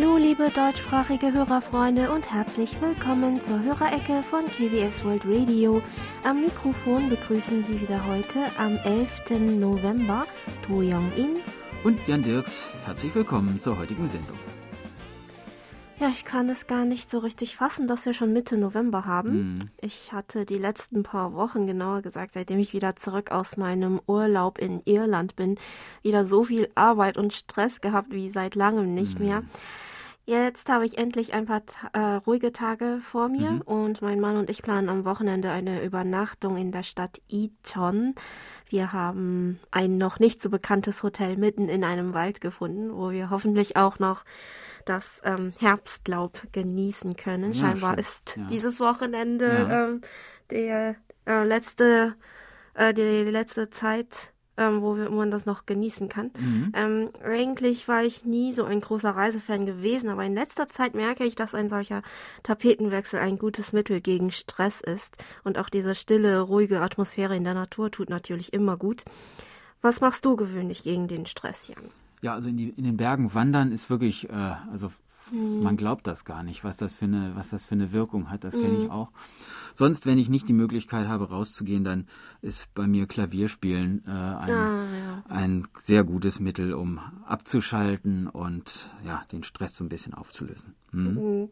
Hallo, liebe deutschsprachige Hörerfreunde und herzlich willkommen zur Hörerecke von KBS World Radio. Am Mikrofon begrüßen Sie wieder heute am 11. November To Young-in und Jan Dirks. Herzlich willkommen zur heutigen Sendung. Ja, ich kann es gar nicht so richtig fassen, dass wir schon Mitte November haben. Mm. Ich hatte die letzten paar Wochen, genauer gesagt, seitdem ich wieder zurück aus meinem Urlaub in Irland bin, wieder so viel Arbeit und Stress gehabt wie seit langem nicht mm. mehr. Jetzt habe ich endlich ein paar äh, ruhige Tage vor mir mhm. und mein Mann und ich planen am Wochenende eine Übernachtung in der Stadt Iton. Wir haben ein noch nicht so bekanntes Hotel mitten in einem Wald gefunden, wo wir hoffentlich auch noch das ähm, Herbstlaub genießen können. Ja, Scheinbar schön. ist ja. dieses Wochenende ja. ähm, der äh, letzte, äh, die, die letzte Zeit ähm, wo man das noch genießen kann. Mhm. Ähm, eigentlich war ich nie so ein großer Reisefan gewesen, aber in letzter Zeit merke ich, dass ein solcher Tapetenwechsel ein gutes Mittel gegen Stress ist. Und auch diese stille, ruhige Atmosphäre in der Natur tut natürlich immer gut. Was machst du gewöhnlich gegen den Stress, Jan? Ja, also in, die, in den Bergen wandern ist wirklich, äh, also Mhm. Man glaubt das gar nicht, was das für eine, was das für eine Wirkung hat. Das mhm. kenne ich auch. Sonst, wenn ich nicht die Möglichkeit habe, rauszugehen, dann ist bei mir Klavierspielen äh, ein, ah, ja. ein sehr gutes Mittel, um abzuschalten und ja, den Stress so ein bisschen aufzulösen. Mhm. mhm.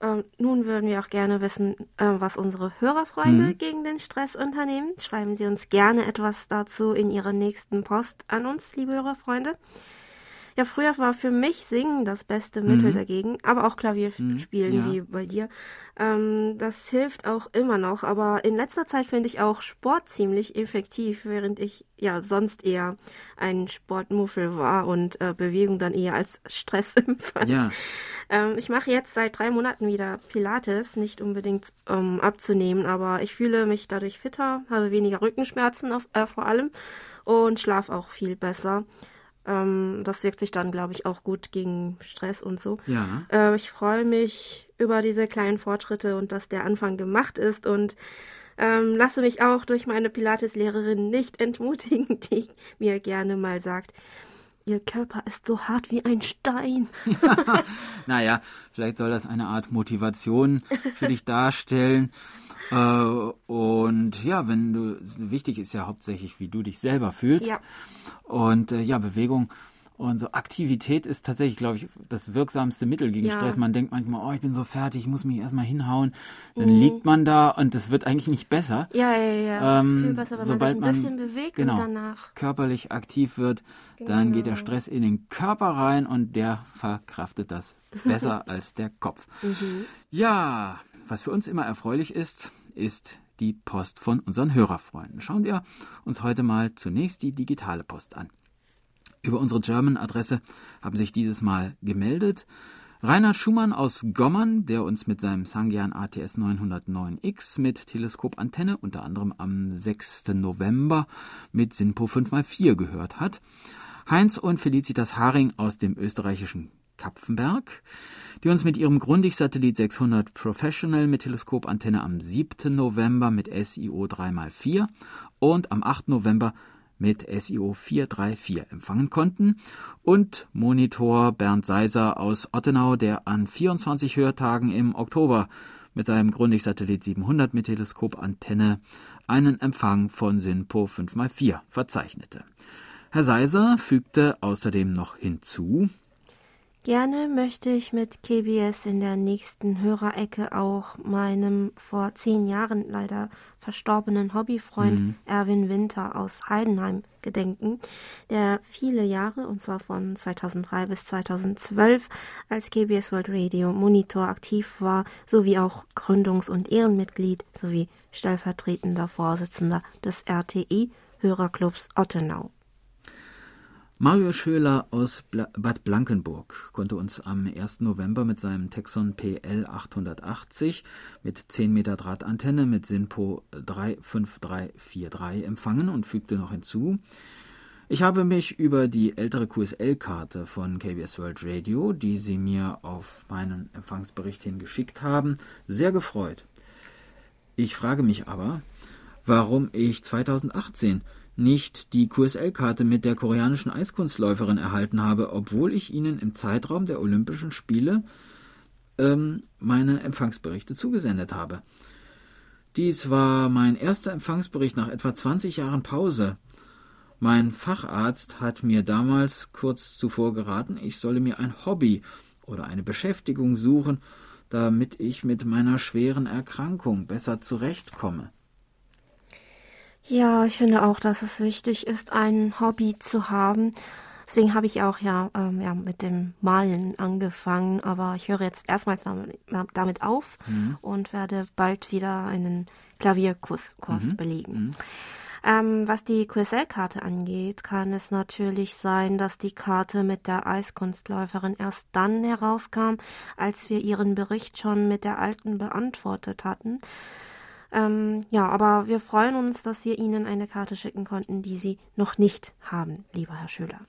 Ähm, nun würden wir auch gerne wissen, äh, was unsere Hörerfreunde mhm. gegen den Stress unternehmen. Schreiben Sie uns gerne etwas dazu in Ihrer nächsten Post an uns, liebe Hörerfreunde. Ja, früher war für mich Singen das beste Mittel mhm. dagegen, aber auch Klavierspielen mhm. ja. wie bei dir. Ähm, das hilft auch immer noch, aber in letzter Zeit finde ich auch Sport ziemlich effektiv, während ich ja sonst eher ein Sportmuffel war und äh, Bewegung dann eher als Stress empfand. Ja. Ähm, ich mache jetzt seit drei Monaten wieder Pilates, nicht unbedingt um abzunehmen, aber ich fühle mich dadurch fitter, habe weniger Rückenschmerzen auf, äh, vor allem und schlafe auch viel besser. Ähm, das wirkt sich dann, glaube ich, auch gut gegen Stress und so. Ja. Äh, ich freue mich über diese kleinen Fortschritte und dass der Anfang gemacht ist und ähm, lasse mich auch durch meine Pilates-Lehrerin nicht entmutigen, die mir gerne mal sagt, Ihr Körper ist so hart wie ein Stein. ja, naja, vielleicht soll das eine Art Motivation für dich darstellen. Äh, und ja, wenn du, wichtig ist ja hauptsächlich, wie du dich selber fühlst. Ja. Und äh, ja, Bewegung und so Aktivität ist tatsächlich, glaube ich, das wirksamste Mittel gegen ja. Stress. Man denkt manchmal, oh, ich bin so fertig, ich muss mich erstmal hinhauen. Dann mhm. liegt man da und das wird eigentlich nicht besser. Ja, ja, ja. Ähm, ist viel besser, wenn sobald man sich ein bisschen bewegt genau, danach. körperlich aktiv wird, genau. dann geht der Stress in den Körper rein und der verkraftet das besser als der Kopf. Mhm. Ja, was für uns immer erfreulich ist, ist die Post von unseren Hörerfreunden. Schauen wir uns heute mal zunächst die digitale Post an. Über unsere German-Adresse haben sich dieses Mal gemeldet Reinhard Schumann aus Gommern, der uns mit seinem Sangyan ATS 909X mit Teleskopantenne unter anderem am 6. November mit SINPO 5x4 gehört hat. Heinz und Felicitas Haring aus dem österreichischen Kapfenberg, die uns mit ihrem Grundig-Satellit 600 Professional mit Teleskopantenne am 7. November mit SIO 3x4 und am 8. November mit SIO 434 empfangen konnten und Monitor Bernd Seiser aus Ottenau, der an 24 Hörtagen im Oktober mit seinem Grundig-Satellit 700 mit Teleskopantenne einen Empfang von SINPO 5x4 verzeichnete. Herr Seiser fügte außerdem noch hinzu, Gerne möchte ich mit KBS in der nächsten Hörerecke auch meinem vor zehn Jahren leider verstorbenen Hobbyfreund mhm. Erwin Winter aus Heidenheim gedenken, der viele Jahre, und zwar von 2003 bis 2012, als KBS World Radio Monitor aktiv war, sowie auch Gründungs- und Ehrenmitglied sowie stellvertretender Vorsitzender des RTI Hörerclubs Ottenau. Mario Schöler aus Bad Blankenburg konnte uns am 1. November mit seinem Texon PL 880 mit 10 Meter Drahtantenne mit SINPO 35343 empfangen und fügte noch hinzu, ich habe mich über die ältere QSL-Karte von KBS World Radio, die Sie mir auf meinen Empfangsbericht hin geschickt haben, sehr gefreut. Ich frage mich aber, warum ich 2018 nicht die QSL-Karte mit der koreanischen Eiskunstläuferin erhalten habe, obwohl ich ihnen im Zeitraum der Olympischen Spiele ähm, meine Empfangsberichte zugesendet habe. Dies war mein erster Empfangsbericht nach etwa 20 Jahren Pause. Mein Facharzt hat mir damals kurz zuvor geraten, ich solle mir ein Hobby oder eine Beschäftigung suchen, damit ich mit meiner schweren Erkrankung besser zurechtkomme. Ja, ich finde auch, dass es wichtig ist, ein Hobby zu haben. Deswegen habe ich auch ja, ähm, ja mit dem Malen angefangen, aber ich höre jetzt erstmals damit auf mhm. und werde bald wieder einen Klavierkurs Kurs mhm. belegen. Mhm. Ähm, was die QSL-Karte angeht, kann es natürlich sein, dass die Karte mit der Eiskunstläuferin erst dann herauskam, als wir ihren Bericht schon mit der alten beantwortet hatten. Ähm, ja, aber wir freuen uns, dass wir Ihnen eine Karte schicken konnten, die Sie noch nicht haben, lieber Herr Schüler.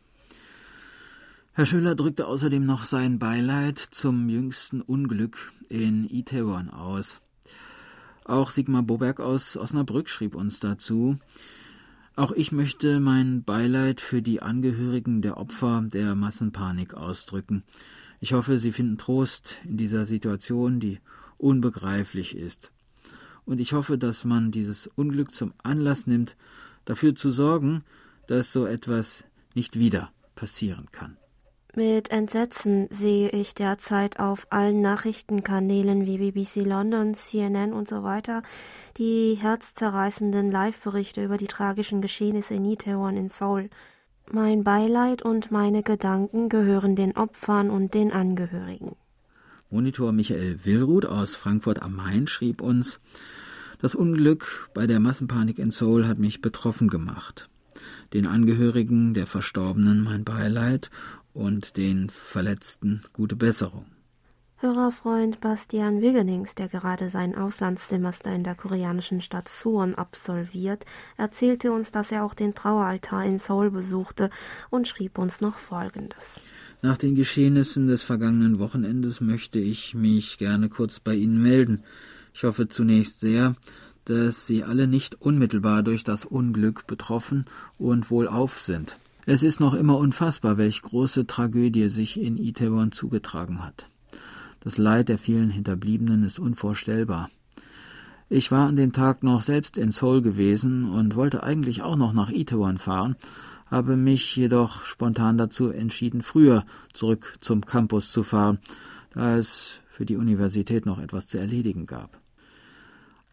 Herr Schüler drückte außerdem noch sein Beileid zum jüngsten Unglück in Itaewon aus. Auch Sigmar Boberg aus Osnabrück schrieb uns dazu. Auch ich möchte mein Beileid für die Angehörigen der Opfer der Massenpanik ausdrücken. Ich hoffe, Sie finden Trost in dieser Situation, die unbegreiflich ist. Und ich hoffe, dass man dieses Unglück zum Anlass nimmt, dafür zu sorgen, dass so etwas nicht wieder passieren kann. Mit Entsetzen sehe ich derzeit auf allen Nachrichtenkanälen wie BBC London, CNN und so weiter die herzzerreißenden Live-Berichte über die tragischen Geschehnisse in Itaewon in Seoul. Mein Beileid und meine Gedanken gehören den Opfern und den Angehörigen. Monitor Michael Willruth aus Frankfurt am Main schrieb uns, das Unglück bei der Massenpanik in Seoul hat mich betroffen gemacht. Den Angehörigen der Verstorbenen mein Beileid und den Verletzten gute Besserung. Hörerfreund Bastian Wiggenings, der gerade sein Auslandssemester in der koreanischen Stadt Suwon absolviert, erzählte uns, dass er auch den Traueraltar in Seoul besuchte und schrieb uns noch Folgendes. Nach den Geschehnissen des vergangenen Wochenendes möchte ich mich gerne kurz bei Ihnen melden. Ich hoffe zunächst sehr, dass Sie alle nicht unmittelbar durch das Unglück betroffen und wohlauf sind. Es ist noch immer unfassbar, welch große Tragödie sich in Itaewon zugetragen hat. Das Leid der vielen Hinterbliebenen ist unvorstellbar. Ich war an dem Tag noch selbst in Seoul gewesen und wollte eigentlich auch noch nach Itaewon fahren, habe mich jedoch spontan dazu entschieden, früher zurück zum Campus zu fahren, da es für die Universität noch etwas zu erledigen gab.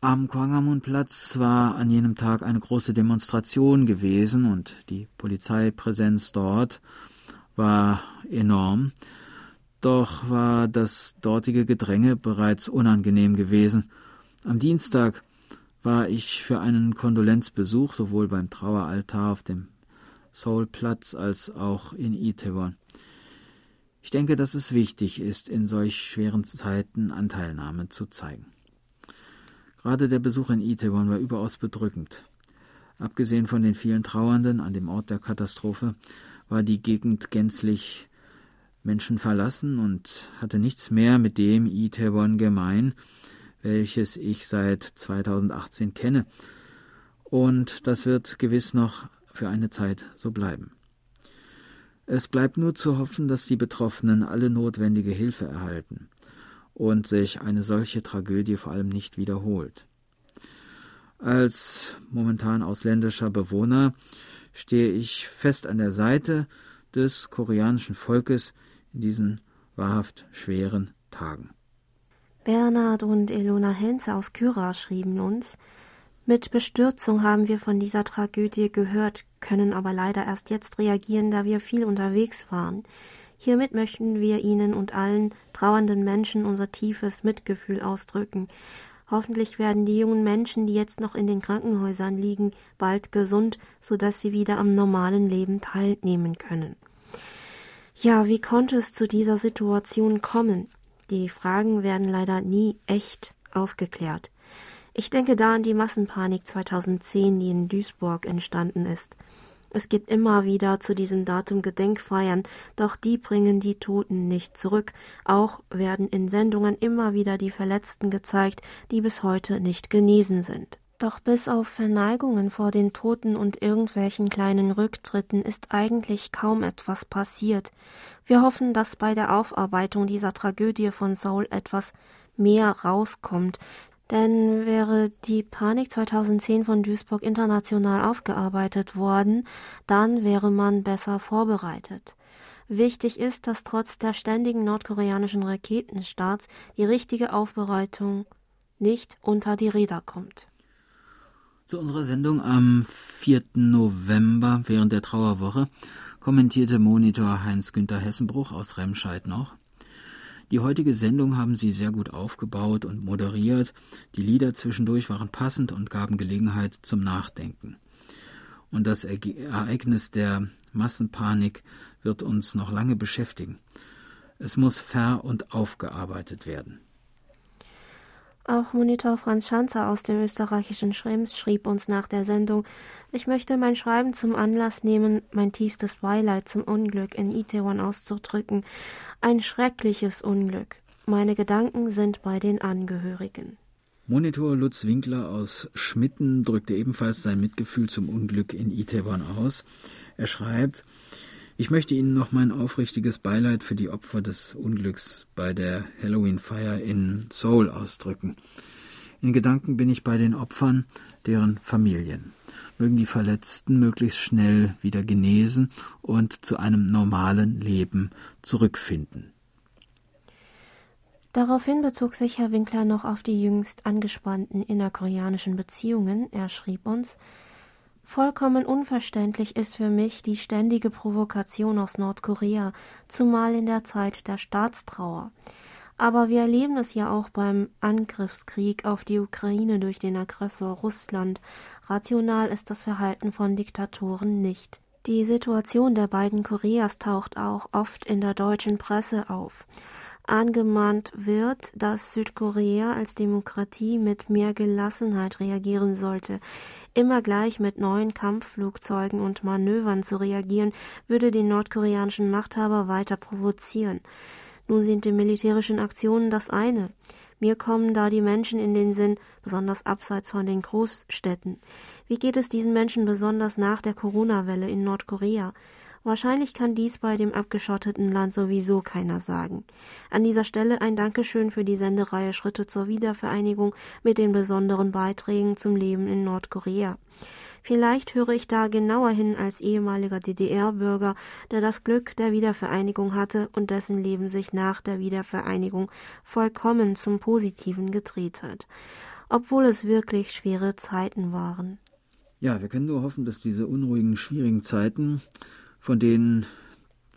Am Kwangamun-Platz war an jenem Tag eine große Demonstration gewesen und die Polizeipräsenz dort war enorm. Doch war das dortige Gedränge bereits unangenehm gewesen. Am Dienstag war ich für einen Kondolenzbesuch sowohl beim Traueraltar auf dem Seoul-Platz als auch in Itaewon. Ich denke, dass es wichtig ist, in solch schweren Zeiten Anteilnahme zu zeigen. Gerade der Besuch in Itaewon war überaus bedrückend. Abgesehen von den vielen Trauernden an dem Ort der Katastrophe war die Gegend gänzlich menschenverlassen und hatte nichts mehr mit dem Itaewon gemein, welches ich seit 2018 kenne. Und das wird gewiss noch für eine Zeit so bleiben. Es bleibt nur zu hoffen, dass die Betroffenen alle notwendige Hilfe erhalten und sich eine solche Tragödie vor allem nicht wiederholt. Als momentan ausländischer Bewohner stehe ich fest an der Seite des koreanischen Volkes in diesen wahrhaft schweren Tagen. Bernhard und Elona Henze aus Kyra schrieben uns, mit Bestürzung haben wir von dieser Tragödie gehört, können aber leider erst jetzt reagieren, da wir viel unterwegs waren. Hiermit möchten wir Ihnen und allen trauernden Menschen unser tiefes Mitgefühl ausdrücken. Hoffentlich werden die jungen Menschen, die jetzt noch in den Krankenhäusern liegen, bald gesund, so dass sie wieder am normalen Leben teilnehmen können. Ja, wie konnte es zu dieser Situation kommen? Die Fragen werden leider nie echt aufgeklärt. Ich denke da an die Massenpanik 2010, die in Duisburg entstanden ist. Es gibt immer wieder zu diesem Datum Gedenkfeiern, doch die bringen die Toten nicht zurück. Auch werden in Sendungen immer wieder die Verletzten gezeigt, die bis heute nicht genesen sind. Doch bis auf Verneigungen vor den Toten und irgendwelchen kleinen Rücktritten ist eigentlich kaum etwas passiert. Wir hoffen, dass bei der Aufarbeitung dieser Tragödie von Seoul etwas mehr rauskommt, denn wäre die Panik 2010 von Duisburg international aufgearbeitet worden, dann wäre man besser vorbereitet. Wichtig ist, dass trotz der ständigen nordkoreanischen Raketenstarts die richtige Aufbereitung nicht unter die Räder kommt. Zu unserer Sendung am 4. November während der Trauerwoche kommentierte Monitor Heinz-Günther Hessenbruch aus Remscheid noch. Die heutige Sendung haben Sie sehr gut aufgebaut und moderiert. Die Lieder zwischendurch waren passend und gaben Gelegenheit zum Nachdenken. Und das Ereignis der Massenpanik wird uns noch lange beschäftigen. Es muss ver- und aufgearbeitet werden. Auch Monitor Franz Schanzer aus dem österreichischen Schrems schrieb uns nach der Sendung, ich möchte mein Schreiben zum Anlass nehmen, mein tiefstes Beileid zum Unglück in Itaewon auszudrücken. Ein schreckliches Unglück. Meine Gedanken sind bei den Angehörigen. Monitor Lutz Winkler aus Schmitten drückte ebenfalls sein Mitgefühl zum Unglück in Itaewon aus. Er schreibt, ich möchte Ihnen noch mein aufrichtiges Beileid für die Opfer des Unglücks bei der Halloween-Feier in Seoul ausdrücken. In Gedanken bin ich bei den Opfern, deren Familien. Mögen die Verletzten möglichst schnell wieder genesen und zu einem normalen Leben zurückfinden. Daraufhin bezog sich Herr Winkler noch auf die jüngst angespannten innerkoreanischen Beziehungen. Er schrieb uns, Vollkommen unverständlich ist für mich die ständige Provokation aus Nordkorea, zumal in der Zeit der Staatstrauer. Aber wir erleben es ja auch beim Angriffskrieg auf die Ukraine durch den Aggressor Russland. Rational ist das Verhalten von Diktatoren nicht. Die Situation der beiden Koreas taucht auch oft in der deutschen Presse auf angemahnt wird, dass Südkorea als Demokratie mit mehr Gelassenheit reagieren sollte. Immer gleich mit neuen Kampfflugzeugen und Manövern zu reagieren, würde den nordkoreanischen Machthaber weiter provozieren. Nun sind die militärischen Aktionen das eine. Mir kommen da die Menschen in den Sinn, besonders abseits von den Großstädten. Wie geht es diesen Menschen besonders nach der Corona-Welle in Nordkorea? Wahrscheinlich kann dies bei dem abgeschotteten Land sowieso keiner sagen. An dieser Stelle ein Dankeschön für die Sendereihe Schritte zur Wiedervereinigung mit den besonderen Beiträgen zum Leben in Nordkorea. Vielleicht höre ich da genauer hin als ehemaliger DDR-Bürger, der das Glück der Wiedervereinigung hatte und dessen Leben sich nach der Wiedervereinigung vollkommen zum Positiven gedreht hat, obwohl es wirklich schwere Zeiten waren. Ja, wir können nur hoffen, dass diese unruhigen, schwierigen Zeiten von denen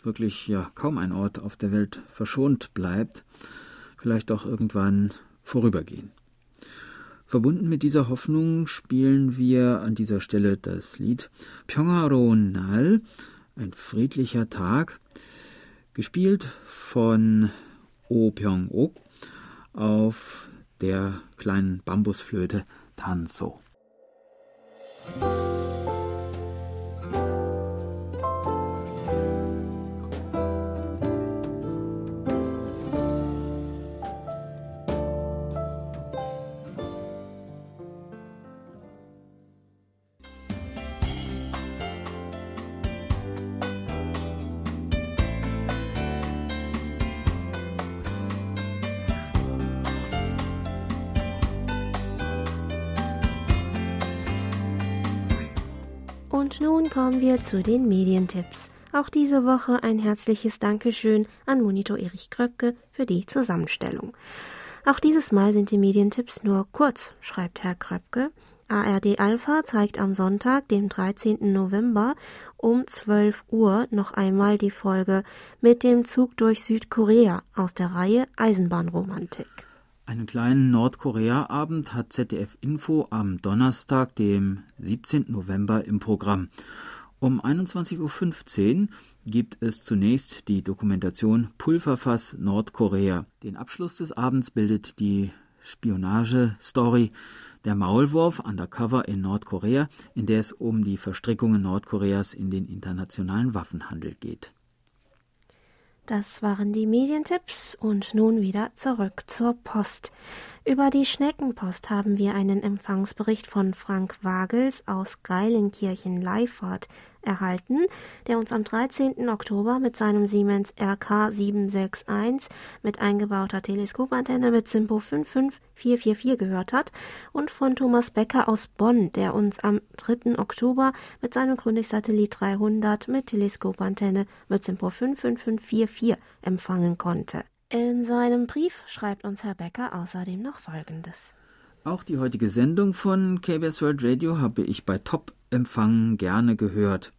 wirklich ja kaum ein Ort auf der Welt verschont bleibt, vielleicht auch irgendwann vorübergehen. Verbunden mit dieser Hoffnung spielen wir an dieser Stelle das Lied Pyongaro Nal, ein friedlicher Tag, gespielt von Oh Pyong-ok auf der kleinen Bambusflöte Tanso. Nun kommen wir zu den Medientipps. Auch diese Woche ein herzliches Dankeschön an Monitor Erich Kröpke für die Zusammenstellung. Auch dieses Mal sind die Medientipps nur kurz, schreibt Herr Kröpke. ARD Alpha zeigt am Sonntag, dem 13. November um 12 Uhr noch einmal die Folge mit dem Zug durch Südkorea aus der Reihe Eisenbahnromantik. Einen kleinen Nordkorea-Abend hat ZDF Info am Donnerstag, dem 17. November im Programm. Um 21.15 Uhr gibt es zunächst die Dokumentation Pulverfass Nordkorea. Den Abschluss des Abends bildet die Spionage-Story Der Maulwurf Undercover in Nordkorea, in der es um die Verstrickungen Nordkoreas in den internationalen Waffenhandel geht. Das waren die Medientipps und nun wieder zurück zur Post. Über die Schneckenpost haben wir einen Empfangsbericht von Frank Wagels aus Geilenkirchen-Leifert erhalten, der uns am 13. Oktober mit seinem Siemens RK 761 mit eingebauter Teleskopantenne mit Simpo 55444 gehört hat und von Thomas Becker aus Bonn, der uns am 3. Oktober mit seinem Gründig-Satellit 300 mit Teleskopantenne mit Simpo 55544 empfangen konnte. In seinem Brief schreibt uns Herr Becker außerdem noch Folgendes. Auch die heutige Sendung von KBS World Radio habe ich bei Top-Empfang gerne gehört.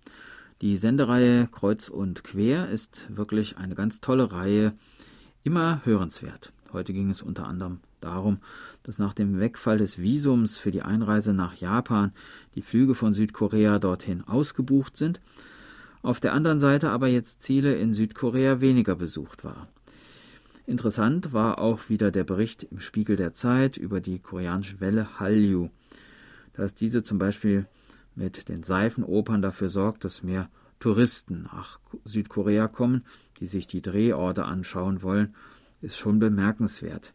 Die Sendereihe Kreuz und Quer ist wirklich eine ganz tolle Reihe, immer hörenswert. Heute ging es unter anderem darum, dass nach dem Wegfall des Visums für die Einreise nach Japan die Flüge von Südkorea dorthin ausgebucht sind, auf der anderen Seite aber jetzt Ziele in Südkorea weniger besucht waren. Interessant war auch wieder der Bericht im Spiegel der Zeit über die koreanische Welle Hallyu, dass diese zum Beispiel mit den Seifenopern dafür sorgt, dass mehr Touristen nach Südkorea kommen, die sich die Drehorte anschauen wollen, ist schon bemerkenswert.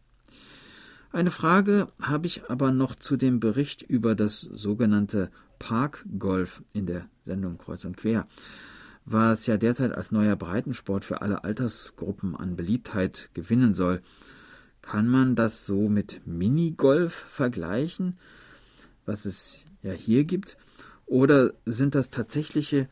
Eine Frage habe ich aber noch zu dem Bericht über das sogenannte Parkgolf in der Sendung Kreuz und Quer was ja derzeit als neuer Breitensport für alle Altersgruppen an Beliebtheit gewinnen soll. Kann man das so mit Minigolf vergleichen, was es ja hier gibt? Oder sind das tatsächliche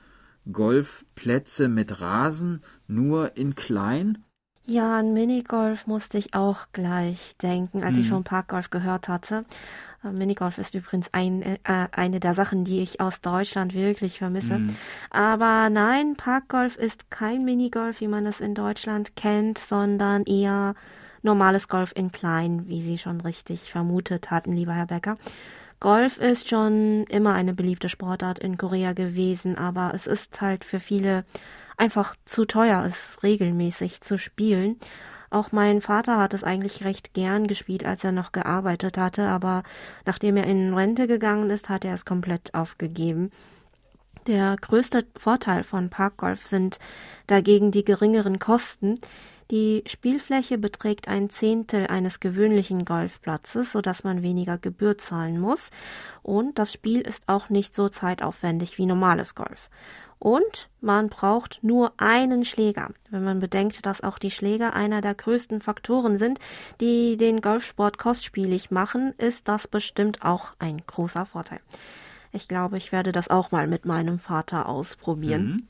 Golfplätze mit Rasen nur in klein? Ja, an Minigolf musste ich auch gleich denken, als mhm. ich von Parkgolf gehört hatte. Äh, Minigolf ist übrigens ein, äh, eine der Sachen, die ich aus Deutschland wirklich vermisse. Mhm. Aber nein, Parkgolf ist kein Minigolf, wie man es in Deutschland kennt, sondern eher normales Golf in klein, wie Sie schon richtig vermutet hatten, lieber Herr Becker. Golf ist schon immer eine beliebte Sportart in Korea gewesen, aber es ist halt für viele einfach zu teuer ist, regelmäßig zu spielen. Auch mein Vater hat es eigentlich recht gern gespielt, als er noch gearbeitet hatte, aber nachdem er in Rente gegangen ist, hat er es komplett aufgegeben. Der größte Vorteil von Parkgolf sind dagegen die geringeren Kosten. Die Spielfläche beträgt ein Zehntel eines gewöhnlichen Golfplatzes, sodass man weniger Gebühr zahlen muss. Und das Spiel ist auch nicht so zeitaufwendig wie normales Golf. Und man braucht nur einen Schläger. Wenn man bedenkt, dass auch die Schläger einer der größten Faktoren sind, die den Golfsport kostspielig machen, ist das bestimmt auch ein großer Vorteil. Ich glaube, ich werde das auch mal mit meinem Vater ausprobieren. Mhm.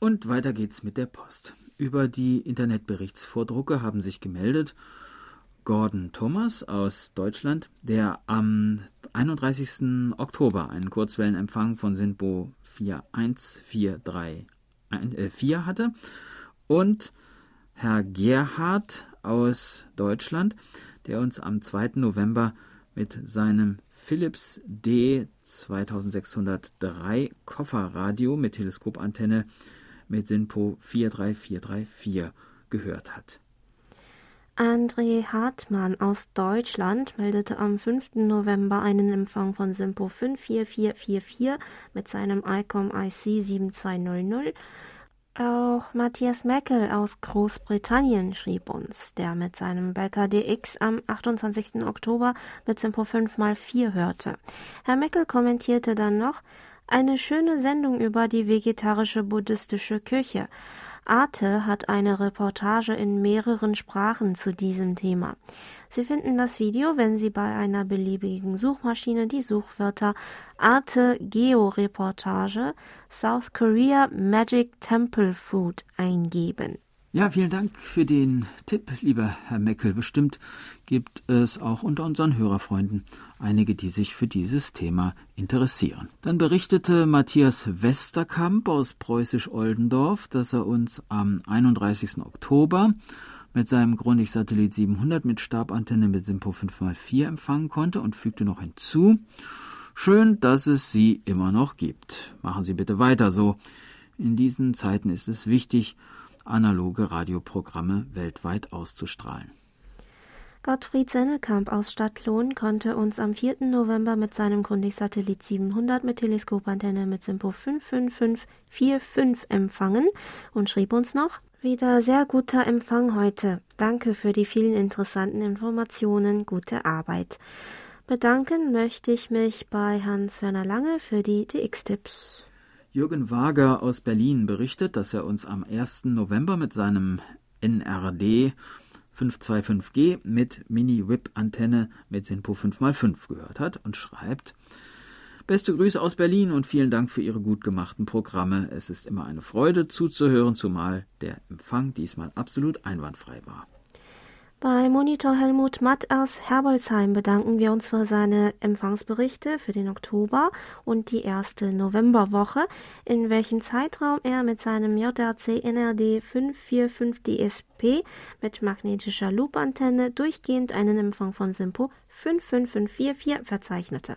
Und weiter geht's mit der Post. Über die Internetberichtsvordrucke haben sich gemeldet Gordon Thomas aus Deutschland, der am 31. Oktober einen Kurzwellenempfang von Sinpo 41434 äh, hatte und Herr Gerhard aus Deutschland, der uns am 2. November mit seinem Philips D 2603 Kofferradio mit Teleskopantenne mit SINPO 43434 gehört hat. André Hartmann aus Deutschland meldete am 5. November einen Empfang von SIMPO 54444 mit seinem ICOM IC 7200. Auch Matthias Meckel aus Großbritannien schrieb uns, der mit seinem Becker DX am 28. Oktober mit SIMPO 5x4 hörte. Herr Meckel kommentierte dann noch, eine schöne Sendung über die vegetarische buddhistische Küche. Arte hat eine Reportage in mehreren Sprachen zu diesem Thema. Sie finden das Video, wenn Sie bei einer beliebigen Suchmaschine die Suchwörter Arte Geo-Reportage South Korea Magic Temple Food eingeben. Ja, vielen Dank für den Tipp, lieber Herr Meckel. Bestimmt gibt es auch unter unseren Hörerfreunden einige, die sich für dieses Thema interessieren. Dann berichtete Matthias Westerkamp aus Preußisch-Oldendorf, dass er uns am 31. Oktober mit seinem Grundig-Satellit 700 mit Stabantenne mit Simpo 5x4 empfangen konnte und fügte noch hinzu, schön, dass es sie immer noch gibt. Machen Sie bitte weiter so. In diesen Zeiten ist es wichtig, analoge Radioprogramme weltweit auszustrahlen. Gottfried Sennekamp aus Stadtlohn konnte uns am 4. November mit seinem Grundig-Satellit 700 mit Teleskopantenne mit Simpo 55545 empfangen und schrieb uns noch, wieder sehr guter Empfang heute. Danke für die vielen interessanten Informationen. Gute Arbeit. Bedanken möchte ich mich bei Hans-Werner Lange für die DX-Tipps. Jürgen Wager aus Berlin berichtet, dass er uns am 1. November mit seinem NRD 525G mit Mini-Whip-Antenne mit SINPO 5x5 gehört hat und schreibt, Beste Grüße aus Berlin und vielen Dank für Ihre gut gemachten Programme. Es ist immer eine Freude zuzuhören, zumal der Empfang diesmal absolut einwandfrei war. Bei Monitor Helmut Matt aus Herbolzheim bedanken wir uns für seine Empfangsberichte für den Oktober und die erste Novemberwoche, in welchem Zeitraum er mit seinem JRC NRD 545 DSP mit magnetischer Loop-Antenne durchgehend einen Empfang von Simpo 55544 verzeichnete.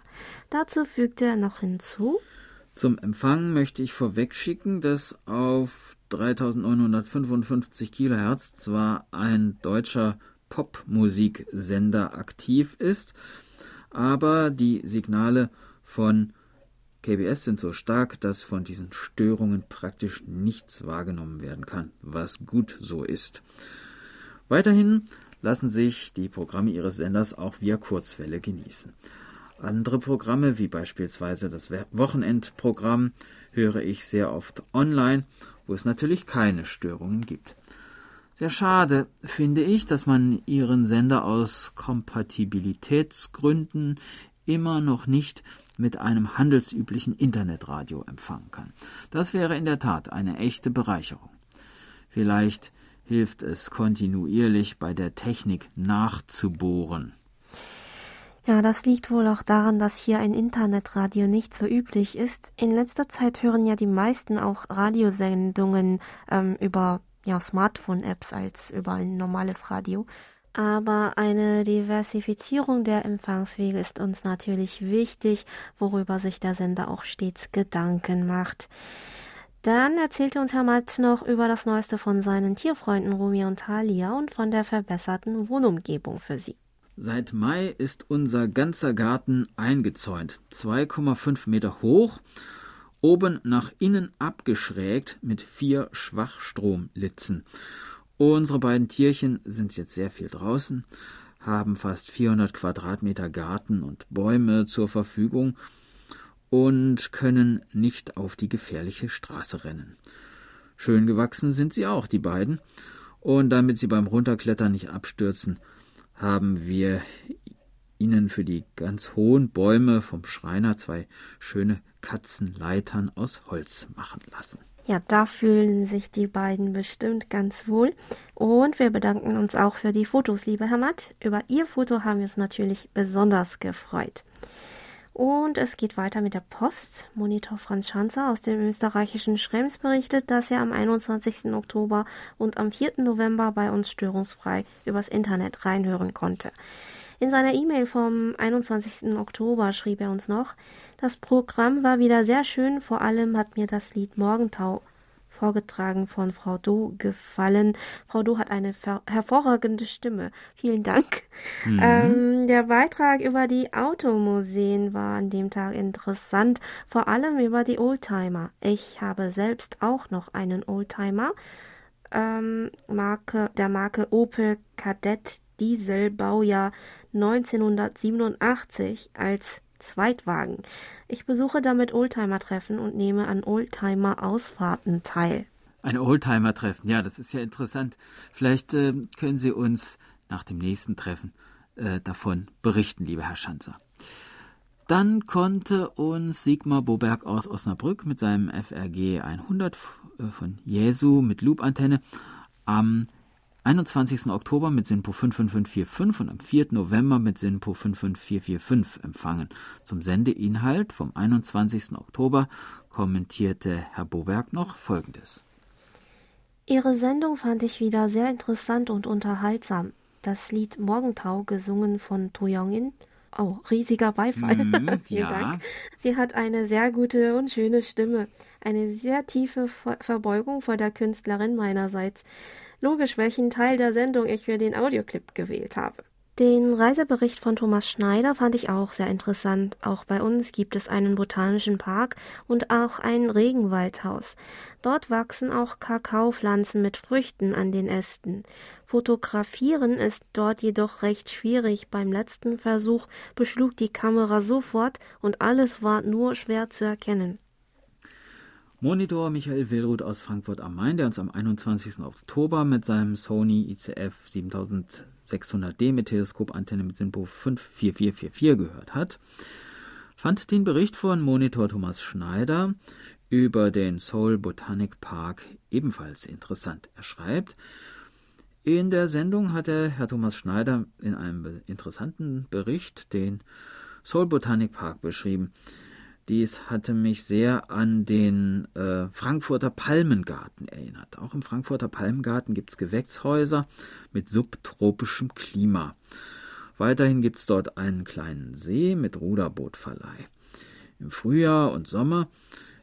Dazu fügte er noch hinzu, zum Empfang möchte ich vorwegschicken, dass auf 3955 Kilohertz zwar ein deutscher Popmusiksender aktiv ist, aber die Signale von KBS sind so stark, dass von diesen Störungen praktisch nichts wahrgenommen werden kann, was gut so ist. Weiterhin lassen sich die Programme ihres Senders auch via Kurzwelle genießen. Andere Programme, wie beispielsweise das Wochenendprogramm, höre ich sehr oft online, wo es natürlich keine Störungen gibt. Sehr schade finde ich, dass man ihren Sender aus Kompatibilitätsgründen immer noch nicht mit einem handelsüblichen Internetradio empfangen kann. Das wäre in der Tat eine echte Bereicherung. Vielleicht hilft es kontinuierlich bei der Technik nachzubohren. Ja, das liegt wohl auch daran, dass hier ein Internetradio nicht so üblich ist. In letzter Zeit hören ja die meisten auch Radiosendungen ähm, über ja, Smartphone-Apps als über ein normales Radio. Aber eine Diversifizierung der Empfangswege ist uns natürlich wichtig, worüber sich der Sender auch stets Gedanken macht. Dann erzählte uns Herr Matt noch über das Neueste von seinen Tierfreunden Rumi und Talia und von der verbesserten Wohnumgebung für sie. Seit Mai ist unser ganzer Garten eingezäunt, 2,5 Meter hoch oben nach innen abgeschrägt mit vier Schwachstromlitzen. Unsere beiden Tierchen sind jetzt sehr viel draußen, haben fast 400 Quadratmeter Garten und Bäume zur Verfügung und können nicht auf die gefährliche Straße rennen. Schön gewachsen sind sie auch, die beiden, und damit sie beim Runterklettern nicht abstürzen, haben wir ihnen für die ganz hohen Bäume vom Schreiner zwei schöne Katzenleitern aus Holz machen lassen. Ja, da fühlen sich die beiden bestimmt ganz wohl. Und wir bedanken uns auch für die Fotos, liebe Herr Matt. Über Ihr Foto haben wir uns natürlich besonders gefreut. Und es geht weiter mit der Post. Monitor Franz Schanzer aus dem österreichischen Schrems berichtet, dass er am 21. Oktober und am 4. November bei uns störungsfrei übers Internet reinhören konnte. In seiner E-Mail vom 21. Oktober schrieb er uns noch, das Programm war wieder sehr schön, vor allem hat mir das Lied Morgentau vorgetragen von Frau Do gefallen. Frau Do hat eine hervorragende Stimme. Vielen Dank. Mhm. Ähm, der Beitrag über die Automuseen war an dem Tag interessant, vor allem über die Oldtimer. Ich habe selbst auch noch einen Oldtimer. Ähm, Marke, der Marke Opel Kadett Diesel Baujahr 1987 als Zweitwagen. Ich besuche damit Oldtimer-Treffen und nehme an Oldtimer-Ausfahrten teil. Ein Oldtimer-Treffen, ja, das ist ja interessant. Vielleicht äh, können Sie uns nach dem nächsten Treffen äh, davon berichten, lieber Herr Schanzer. Dann konnte uns Sigmar Boberg aus Osnabrück mit seinem FRG 100 äh, von Jesu mit Loop-Antenne am 21. Oktober mit SINPO 55545 und am 4. November mit SINPO 55445 empfangen. Zum Sendeinhalt vom 21. Oktober kommentierte Herr Boberg noch Folgendes. Ihre Sendung fand ich wieder sehr interessant und unterhaltsam. Das Lied Morgentau, gesungen von To Young-in, Oh, riesiger Beifall. Mm, Vielen ja. Dank. Sie hat eine sehr gute und schöne Stimme. Eine sehr tiefe Verbeugung vor der Künstlerin meinerseits logisch, welchen Teil der Sendung ich für den Audioclip gewählt habe. Den Reisebericht von Thomas Schneider fand ich auch sehr interessant. Auch bei uns gibt es einen botanischen Park und auch ein Regenwaldhaus. Dort wachsen auch Kakaopflanzen mit Früchten an den Ästen. Fotografieren ist dort jedoch recht schwierig. Beim letzten Versuch beschlug die Kamera sofort und alles war nur schwer zu erkennen. Monitor Michael Willruth aus Frankfurt am Main, der uns am 21. Oktober mit seinem Sony ICF 7600D mit Teleskopantenne mit SINPO 54444 gehört hat, fand den Bericht von Monitor Thomas Schneider über den Seoul Botanic Park ebenfalls interessant. Er schreibt, in der Sendung hatte Herr Thomas Schneider in einem interessanten Bericht den Seoul Botanic Park beschrieben. Dies hatte mich sehr an den äh, Frankfurter Palmengarten erinnert. Auch im Frankfurter Palmengarten gibt es Gewächshäuser mit subtropischem Klima. Weiterhin gibt es dort einen kleinen See mit Ruderbootverleih. Im Frühjahr und Sommer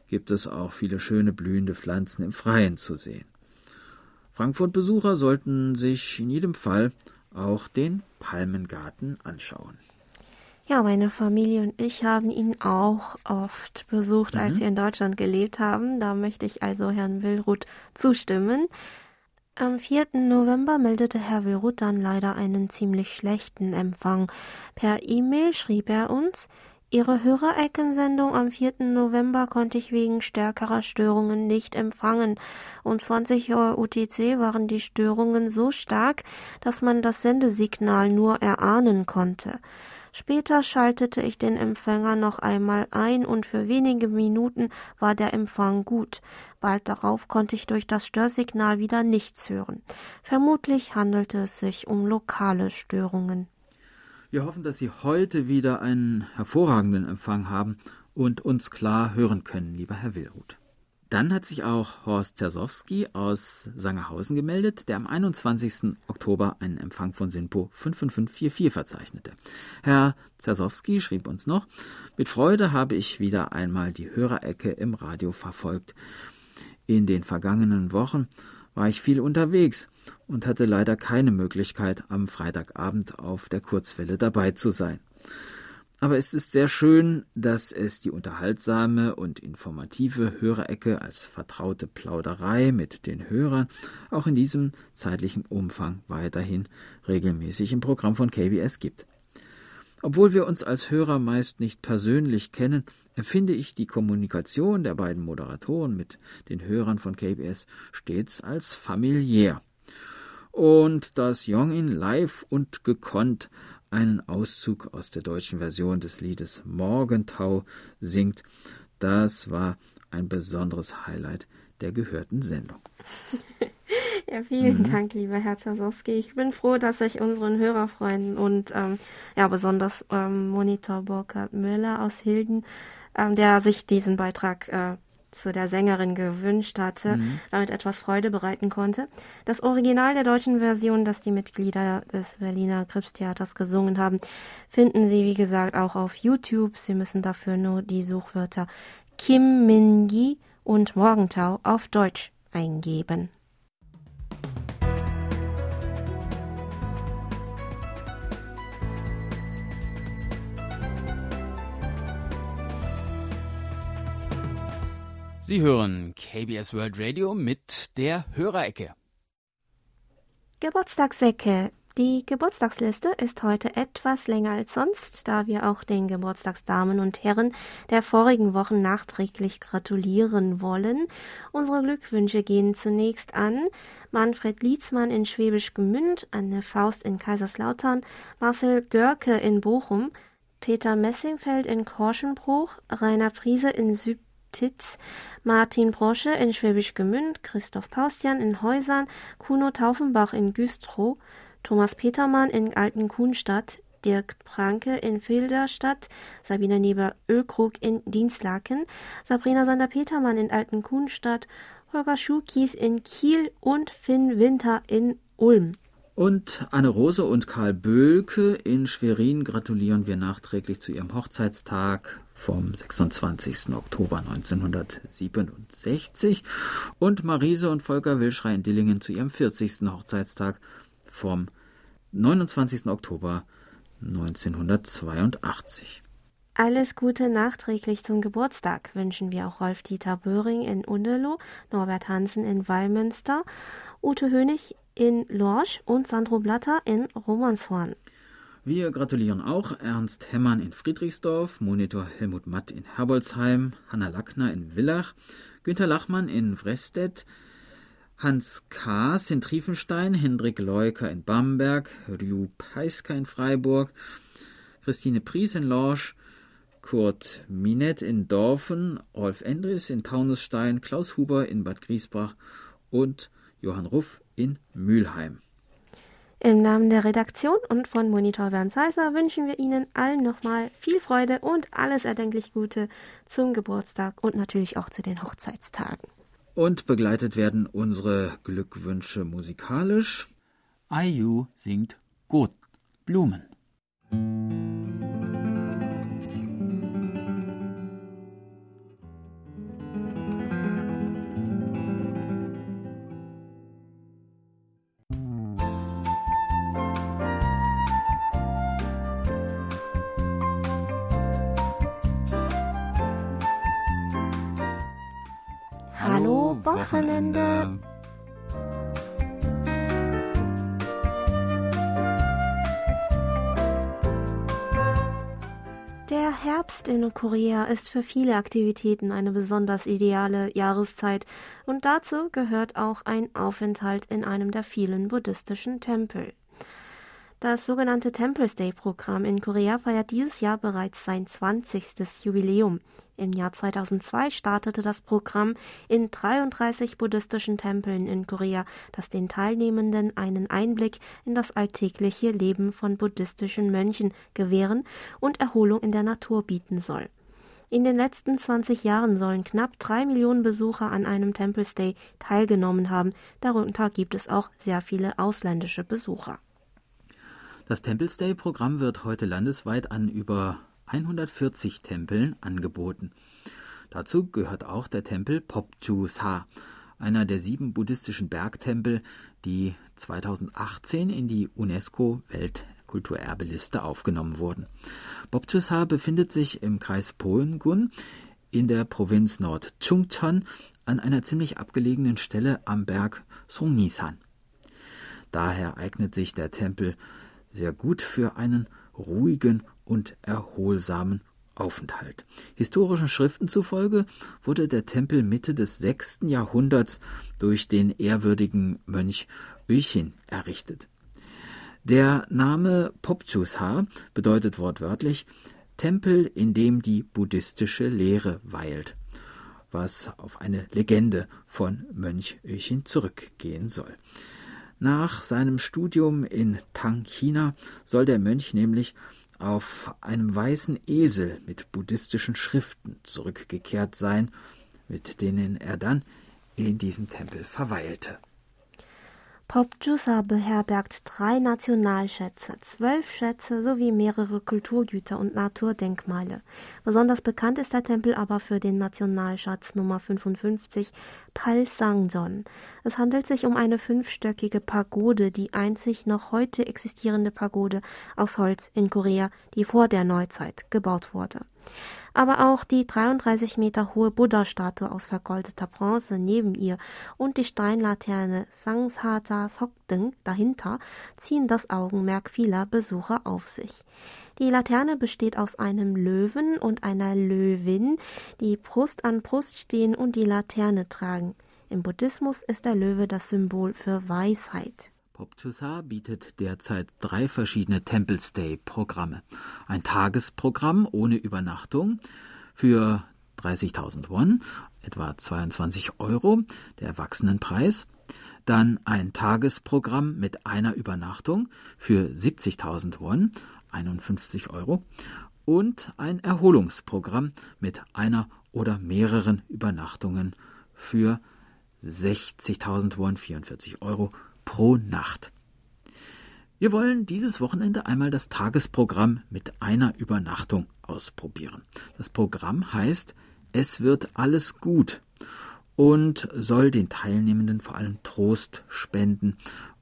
gibt es auch viele schöne blühende Pflanzen im Freien zu sehen. Frankfurt-Besucher sollten sich in jedem Fall auch den Palmengarten anschauen. Ja, meine Familie und ich haben ihn auch oft besucht, mhm. als wir in Deutschland gelebt haben. Da möchte ich also Herrn Willruth zustimmen. Am 4. November meldete Herr Willruth dann leider einen ziemlich schlechten Empfang. Per E-Mail schrieb er uns, Ihre Hörereckensendung am 4. November konnte ich wegen stärkerer Störungen nicht empfangen. Um 20 Uhr UTC waren die Störungen so stark, dass man das Sendesignal nur erahnen konnte. Später schaltete ich den Empfänger noch einmal ein und für wenige Minuten war der Empfang gut. Bald darauf konnte ich durch das Störsignal wieder nichts hören. Vermutlich handelte es sich um lokale Störungen. Wir hoffen, dass Sie heute wieder einen hervorragenden Empfang haben und uns klar hören können, lieber Herr Willruth. Dann hat sich auch Horst Zersowski aus Sangerhausen gemeldet, der am 21. Oktober einen Empfang von SINPO 55544 verzeichnete. Herr Zersowski schrieb uns noch, mit Freude habe ich wieder einmal die Hörerecke im Radio verfolgt. In den vergangenen Wochen war ich viel unterwegs und hatte leider keine Möglichkeit, am Freitagabend auf der Kurzwelle dabei zu sein. Aber es ist sehr schön, dass es die unterhaltsame und informative Hörerecke als vertraute Plauderei mit den Hörern auch in diesem zeitlichen Umfang weiterhin regelmäßig im Programm von KBS gibt. Obwohl wir uns als Hörer meist nicht persönlich kennen, empfinde ich die Kommunikation der beiden Moderatoren mit den Hörern von KBS stets als familiär. Und dass Jongin live und gekonnt einen Auszug aus der deutschen Version des Liedes Morgentau singt. Das war ein besonderes Highlight der gehörten Sendung. Ja, vielen mhm. Dank, lieber Herr Zasowski. Ich bin froh, dass ich unseren Hörerfreunden und ähm, ja besonders ähm, Monitor Burkhard Müller aus Hilden, ähm, der sich diesen Beitrag äh, zu der Sängerin gewünscht hatte, mhm. damit etwas Freude bereiten konnte. Das Original der deutschen Version, das die Mitglieder des Berliner Kripstheaters gesungen haben, finden Sie, wie gesagt, auch auf YouTube. Sie müssen dafür nur die Suchwörter Kim Min-gi und Morgentau auf Deutsch eingeben. Sie hören KBS World Radio mit der Hörerecke. Geburtstagsecke. Die Geburtstagsliste ist heute etwas länger als sonst, da wir auch den Geburtstagsdamen und Herren der vorigen Wochen nachträglich gratulieren wollen. Unsere Glückwünsche gehen zunächst an Manfred Lietzmann in Schwäbisch Gemünd, Anne Faust in Kaiserslautern, Marcel Görke in Bochum, Peter Messingfeld in Korschenbruch, Rainer Priese in Süd Titz, Martin Brosche in Schwäbisch Gemünd, Christoph Paustian in Häusern, Kuno Taufenbach in Güstrow, Thomas Petermann in Altenkuhnstadt, Dirk Pranke in Filderstadt, Sabina Neber-Ölkrug in Dienstlaken, Sabrina Sander-Petermann in Altenkuhnstadt, Holger Schukies in Kiel und Finn Winter in Ulm. Und Anne Rose und Karl Böhlke in Schwerin gratulieren wir nachträglich zu ihrem Hochzeitstag vom 26. Oktober 1967 und Marise und Volker Wilschrei in Dillingen zu ihrem 40. Hochzeitstag vom 29. Oktober 1982. Alles Gute nachträglich zum Geburtstag wünschen wir auch Rolf-Dieter Böhring in Undelow, Norbert Hansen in Wallmünster, Ute Hönig in Lorsch und Sandro Blatter in Romanshorn. Wir gratulieren auch Ernst Hemmern in Friedrichsdorf, Monitor Helmut Matt in Herbolzheim, Hanna Lackner in Villach, Günter Lachmann in Vrestedt, Hans Kaas in Triefenstein, Hendrik Leuker in Bamberg, Ryu Peiska in Freiburg, Christine Pries in Lorsch, Kurt Minet in Dorfen, Rolf Endres in Taunusstein, Klaus Huber in Bad Griesbach und Johann Ruff in Mülheim. Im Namen der Redaktion und von Monitor Bernd Seiser wünschen wir Ihnen allen nochmal viel Freude und alles erdenklich Gute zum Geburtstag und natürlich auch zu den Hochzeitstagen. Und begleitet werden unsere Glückwünsche musikalisch. IU singt Gut Blumen. Wochenende. Der Herbst in Korea ist für viele Aktivitäten eine besonders ideale Jahreszeit und dazu gehört auch ein Aufenthalt in einem der vielen buddhistischen Tempel. Das sogenannte Temples Day Programm in Korea feiert dieses Jahr bereits sein 20. Jubiläum. Im Jahr 2002 startete das Programm in 33 buddhistischen Tempeln in Korea, das den Teilnehmenden einen Einblick in das alltägliche Leben von buddhistischen Mönchen gewähren und Erholung in der Natur bieten soll. In den letzten 20 Jahren sollen knapp drei Millionen Besucher an einem Temples Day teilgenommen haben. Darunter gibt es auch sehr viele ausländische Besucher. Das Temples Day Programm wird heute landesweit an über 140 Tempeln angeboten. Dazu gehört auch der Tempel Popchu Sa, einer der sieben buddhistischen Bergtempel, die 2018 in die UNESCO Weltkulturerbeliste aufgenommen wurden. Bopchusa befindet sich im Kreis Polengun in der Provinz Nord-Chungcheon an einer ziemlich abgelegenen Stelle am Berg Songnisan. Daher eignet sich der Tempel sehr gut für einen ruhigen und erholsamen Aufenthalt. Historischen Schriften zufolge wurde der Tempel Mitte des 6. Jahrhunderts durch den ehrwürdigen Mönch Öchin errichtet. Der Name Popchusa bedeutet wortwörtlich Tempel, in dem die buddhistische Lehre weilt, was auf eine Legende von Mönch Öchin zurückgehen soll. Nach seinem Studium in Tang, China, soll der Mönch nämlich auf einem weißen Esel mit buddhistischen Schriften zurückgekehrt sein, mit denen er dann in diesem Tempel verweilte. Popjusa beherbergt drei Nationalschätze, zwölf Schätze sowie mehrere Kulturgüter und Naturdenkmale. Besonders bekannt ist der Tempel aber für den Nationalschatz Nummer 55 Palsangjon. Es handelt sich um eine fünfstöckige Pagode, die einzig noch heute existierende Pagode aus Holz in Korea, die vor der Neuzeit gebaut wurde aber auch die 33 Meter hohe Buddha-Statue aus vergoldeter Bronze neben ihr und die Steinlaterne Sangsaja Sokdeng dahinter ziehen das Augenmerk vieler Besucher auf sich. Die Laterne besteht aus einem Löwen und einer Löwin, die Brust an Brust stehen und die Laterne tragen. Im Buddhismus ist der Löwe das Symbol für Weisheit. Poptusa bietet derzeit drei verschiedene Temples Day Programme. Ein Tagesprogramm ohne Übernachtung für 30.000 Won, etwa 22 Euro, der Erwachsenenpreis. Dann ein Tagesprogramm mit einer Übernachtung für 70.000 Won, 51 Euro. Und ein Erholungsprogramm mit einer oder mehreren Übernachtungen für 60.000 Won, 44 Euro pro Nacht. Wir wollen dieses Wochenende einmal das Tagesprogramm mit einer Übernachtung ausprobieren. Das Programm heißt Es wird alles gut und soll den Teilnehmenden vor allem Trost spenden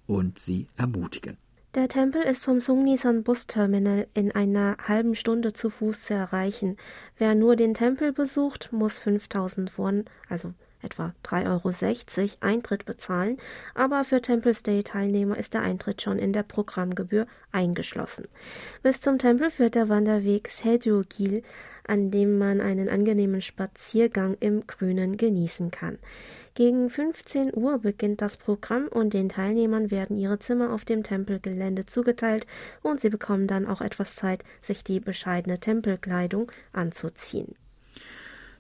und sie ermutigen. Der Tempel ist vom Sungnisan Busterminal in einer halben Stunde zu Fuß zu erreichen. Wer nur den Tempel besucht, muss 5000 Won, also etwa 3,60 Euro Eintritt bezahlen, aber für Temple Stay Teilnehmer ist der Eintritt schon in der Programmgebühr eingeschlossen. Bis zum Tempel führt der Wanderweg Seju-gil, an dem man einen angenehmen Spaziergang im Grünen genießen kann. Gegen 15 Uhr beginnt das Programm und den Teilnehmern werden ihre Zimmer auf dem Tempelgelände zugeteilt und sie bekommen dann auch etwas Zeit, sich die bescheidene Tempelkleidung anzuziehen.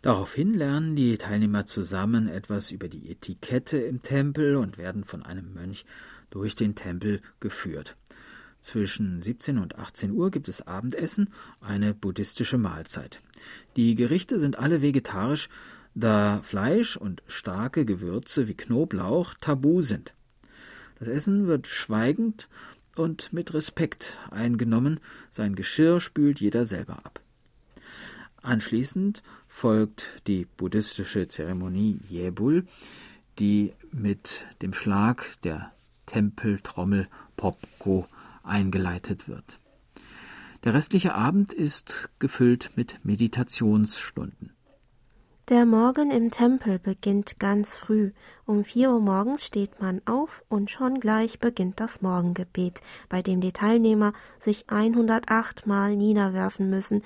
Daraufhin lernen die Teilnehmer zusammen etwas über die Etikette im Tempel und werden von einem Mönch durch den Tempel geführt. Zwischen 17 und 18 Uhr gibt es Abendessen, eine buddhistische Mahlzeit. Die Gerichte sind alle vegetarisch, da Fleisch und starke Gewürze wie Knoblauch tabu sind. Das Essen wird schweigend und mit Respekt eingenommen, sein Geschirr spült jeder selber ab. Anschließend folgt die buddhistische Zeremonie Yebul, die mit dem Schlag der Tempeltrommel Popko eingeleitet wird. Der restliche Abend ist gefüllt mit Meditationsstunden. Der Morgen im Tempel beginnt ganz früh. Um vier Uhr morgens steht man auf und schon gleich beginnt das Morgengebet, bei dem die Teilnehmer sich 108 Mal niederwerfen müssen,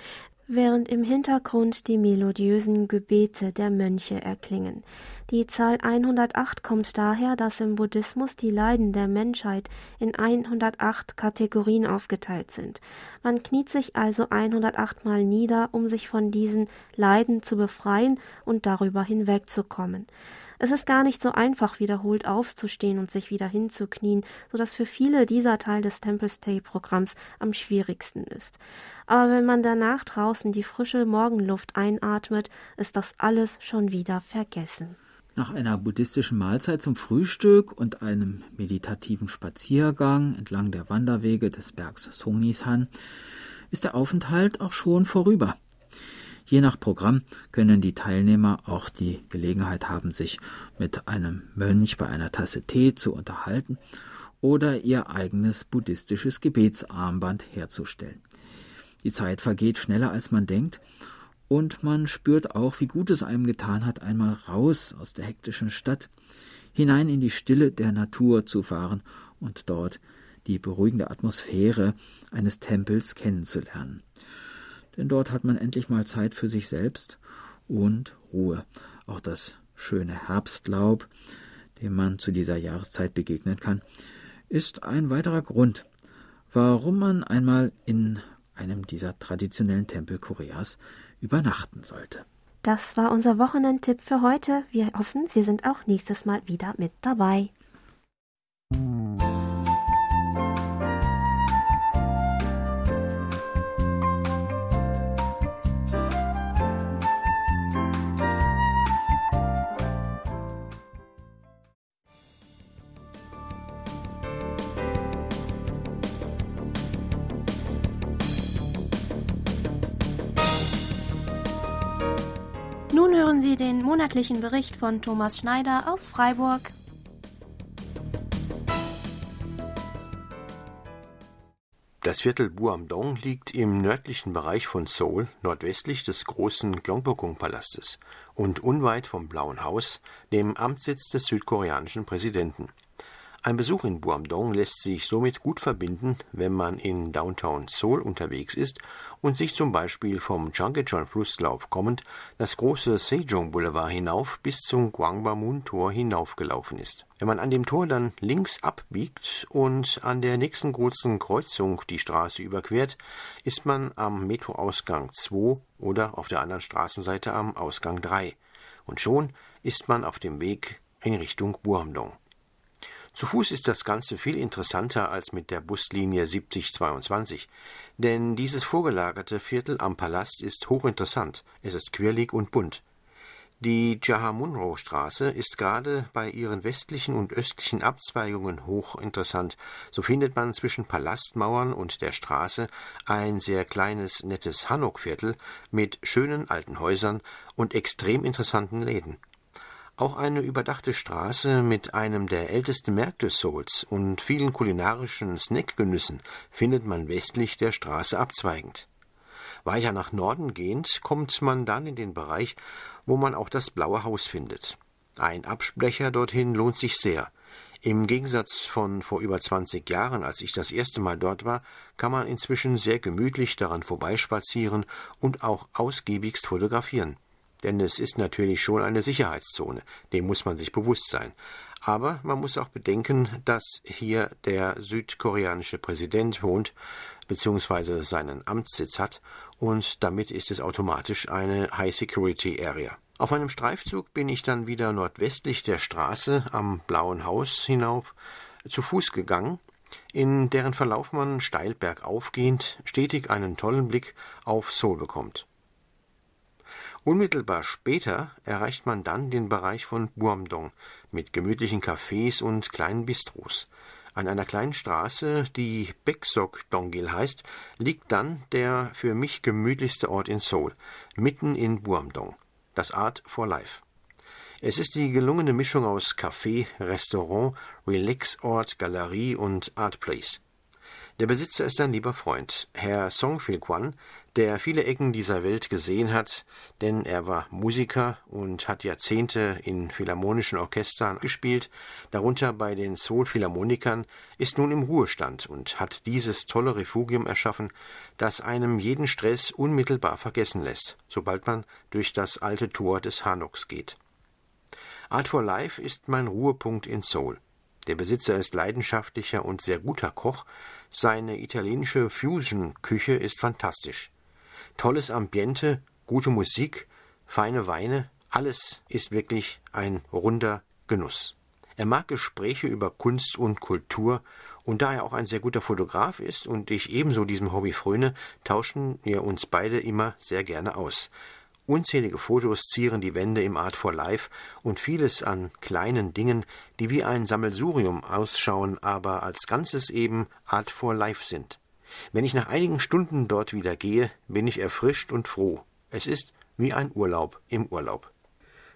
während im Hintergrund die melodiösen Gebete der Mönche erklingen. Die Zahl 108 kommt daher, dass im Buddhismus die Leiden der Menschheit in 108 Kategorien aufgeteilt sind. Man kniet sich also 108 Mal nieder, um sich von diesen Leiden zu befreien und darüber hinwegzukommen. Es ist gar nicht so einfach, wiederholt aufzustehen und sich wieder hinzuknien, so dass für viele dieser Teil des Temple Stay Programms am schwierigsten ist. Aber wenn man danach draußen die frische Morgenluft einatmet, ist das alles schon wieder vergessen. Nach einer buddhistischen Mahlzeit zum Frühstück und einem meditativen Spaziergang entlang der Wanderwege des Bergs Songnishan ist der Aufenthalt auch schon vorüber. Je nach Programm können die Teilnehmer auch die Gelegenheit haben, sich mit einem Mönch bei einer Tasse Tee zu unterhalten oder ihr eigenes buddhistisches Gebetsarmband herzustellen. Die Zeit vergeht schneller, als man denkt, und man spürt auch, wie gut es einem getan hat, einmal raus aus der hektischen Stadt, hinein in die Stille der Natur zu fahren und dort die beruhigende Atmosphäre eines Tempels kennenzulernen denn dort hat man endlich mal Zeit für sich selbst und Ruhe. Auch das schöne Herbstlaub, dem man zu dieser Jahreszeit begegnen kann, ist ein weiterer Grund, warum man einmal in einem dieser traditionellen Tempel Koreas übernachten sollte. Das war unser Wochenendtipp für heute. Wir hoffen, Sie sind auch nächstes Mal wieder mit dabei. Sie den monatlichen Bericht von Thomas Schneider aus Freiburg. Das Viertel Buamdong liegt im nördlichen Bereich von Seoul, nordwestlich des großen Gyeongbokgung-Palastes und unweit vom Blauen Haus, dem Amtssitz des südkoreanischen Präsidenten. Ein Besuch in Guangdong lässt sich somit gut verbinden, wenn man in Downtown Seoul unterwegs ist und sich zum Beispiel vom Changgecheon-Flusslauf kommend das große Sejong Boulevard hinauf bis zum Gwangbwamun-Tor hinaufgelaufen ist. Wenn man an dem Tor dann links abbiegt und an der nächsten großen Kreuzung die Straße überquert, ist man am Metroausgang 2 oder auf der anderen Straßenseite am Ausgang 3. Und schon ist man auf dem Weg in Richtung Guangdong. Zu Fuß ist das Ganze viel interessanter als mit der Buslinie 7022, denn dieses vorgelagerte Viertel am Palast ist hochinteressant, es ist quirlig und bunt. Die Jahamunro-Straße ist gerade bei ihren westlichen und östlichen Abzweigungen hochinteressant. So findet man zwischen Palastmauern und der Straße ein sehr kleines, nettes Hanok-Viertel mit schönen alten Häusern und extrem interessanten Läden. Auch eine überdachte Straße mit einem der ältesten Märkte Souls und vielen kulinarischen Snackgenüssen findet man westlich der Straße abzweigend. Weiter nach Norden gehend kommt man dann in den Bereich, wo man auch das Blaue Haus findet. Ein Absprecher dorthin lohnt sich sehr. Im Gegensatz von vor über 20 Jahren, als ich das erste Mal dort war, kann man inzwischen sehr gemütlich daran vorbeispazieren und auch ausgiebigst fotografieren. Denn es ist natürlich schon eine Sicherheitszone, dem muss man sich bewusst sein. Aber man muss auch bedenken, dass hier der südkoreanische Präsident wohnt, beziehungsweise seinen Amtssitz hat, und damit ist es automatisch eine High Security Area. Auf einem Streifzug bin ich dann wieder nordwestlich der Straße am Blauen Haus hinauf zu Fuß gegangen, in deren Verlauf man steil bergaufgehend stetig einen tollen Blick auf Seoul bekommt. Unmittelbar später erreicht man dann den Bereich von Buamdong mit gemütlichen Cafés und kleinen Bistros. An einer kleinen Straße, die Beksok Dongil heißt, liegt dann der für mich gemütlichste Ort in Seoul, mitten in Buamdong, das Art for Life. Es ist die gelungene Mischung aus Café, Restaurant, Relaxort, Galerie und Art Place. Der Besitzer ist ein lieber Freund, Herr Song Kwan, der viele Ecken dieser Welt gesehen hat, denn er war Musiker und hat Jahrzehnte in philharmonischen Orchestern gespielt, darunter bei den Seoul Philharmonikern, ist nun im Ruhestand und hat dieses tolle Refugium erschaffen, das einem jeden Stress unmittelbar vergessen lässt, sobald man durch das alte Tor des Hanoks geht. Art for Life ist mein Ruhepunkt in Seoul. Der Besitzer ist leidenschaftlicher und sehr guter Koch, seine italienische Fusion-Küche ist fantastisch. Tolles Ambiente, gute Musik, feine Weine, alles ist wirklich ein runder Genuss. Er mag Gespräche über Kunst und Kultur, und da er auch ein sehr guter Fotograf ist und ich ebenso diesem Hobby fröne, tauschen wir uns beide immer sehr gerne aus. Unzählige Fotos zieren die Wände im Art for Life und vieles an kleinen Dingen, die wie ein Sammelsurium ausschauen, aber als Ganzes eben Art for Life sind. Wenn ich nach einigen Stunden dort wieder gehe, bin ich erfrischt und froh. Es ist wie ein Urlaub im Urlaub.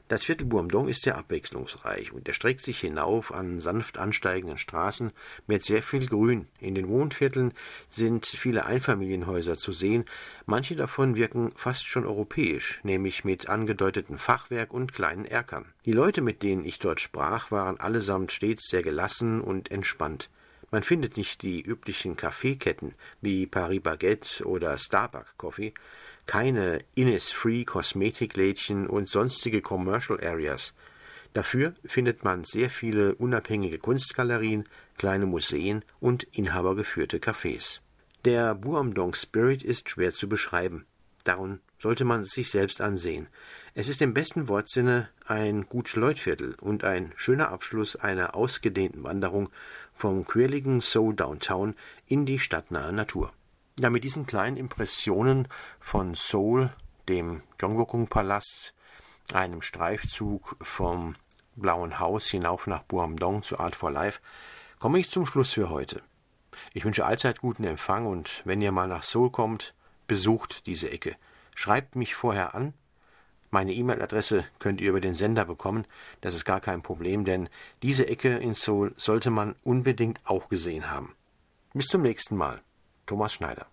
Das Viertel Buamdong ist sehr abwechslungsreich und erstreckt sich hinauf an sanft ansteigenden Straßen mit sehr viel Grün. In den Wohnvierteln sind viele Einfamilienhäuser zu sehen. Manche davon wirken fast schon europäisch, nämlich mit angedeuteten Fachwerk und kleinen Erkern. Die Leute, mit denen ich dort sprach, waren allesamt stets sehr gelassen und entspannt. Man findet nicht die üblichen Kaffeeketten wie Paris Baguette oder Starbucks Coffee, keine Innisfree Kosmetiklädchen und sonstige Commercial Areas. Dafür findet man sehr viele unabhängige Kunstgalerien, kleine Museen und inhabergeführte Cafés. Der Buamdong Spirit ist schwer zu beschreiben. Darum sollte man es sich selbst ansehen. Es ist im besten Wortsinne ein gut Leutviertel und ein schöner Abschluss einer ausgedehnten Wanderung vom quirligen Seoul Downtown in die stadtnahe Natur. Ja, mit diesen kleinen Impressionen von Seoul, dem Gyeongbokgung-Palast, einem Streifzug vom Blauen Haus hinauf nach Buamdong zu Art for Life, komme ich zum Schluss für heute. Ich wünsche allzeit guten Empfang und wenn ihr mal nach Seoul kommt, besucht diese Ecke. Schreibt mich vorher an. Meine E-Mail-Adresse könnt ihr über den Sender bekommen. Das ist gar kein Problem, denn diese Ecke in Seoul sollte man unbedingt auch gesehen haben. Bis zum nächsten Mal. Thomas Schneider.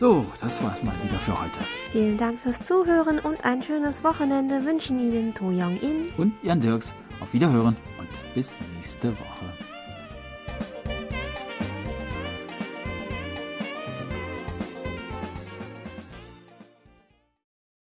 So, das war's mal wieder für heute. Vielen Dank fürs Zuhören und ein schönes Wochenende wünschen Ihnen To Young In und Jan Dirks. Auf Wiederhören und bis nächste Woche.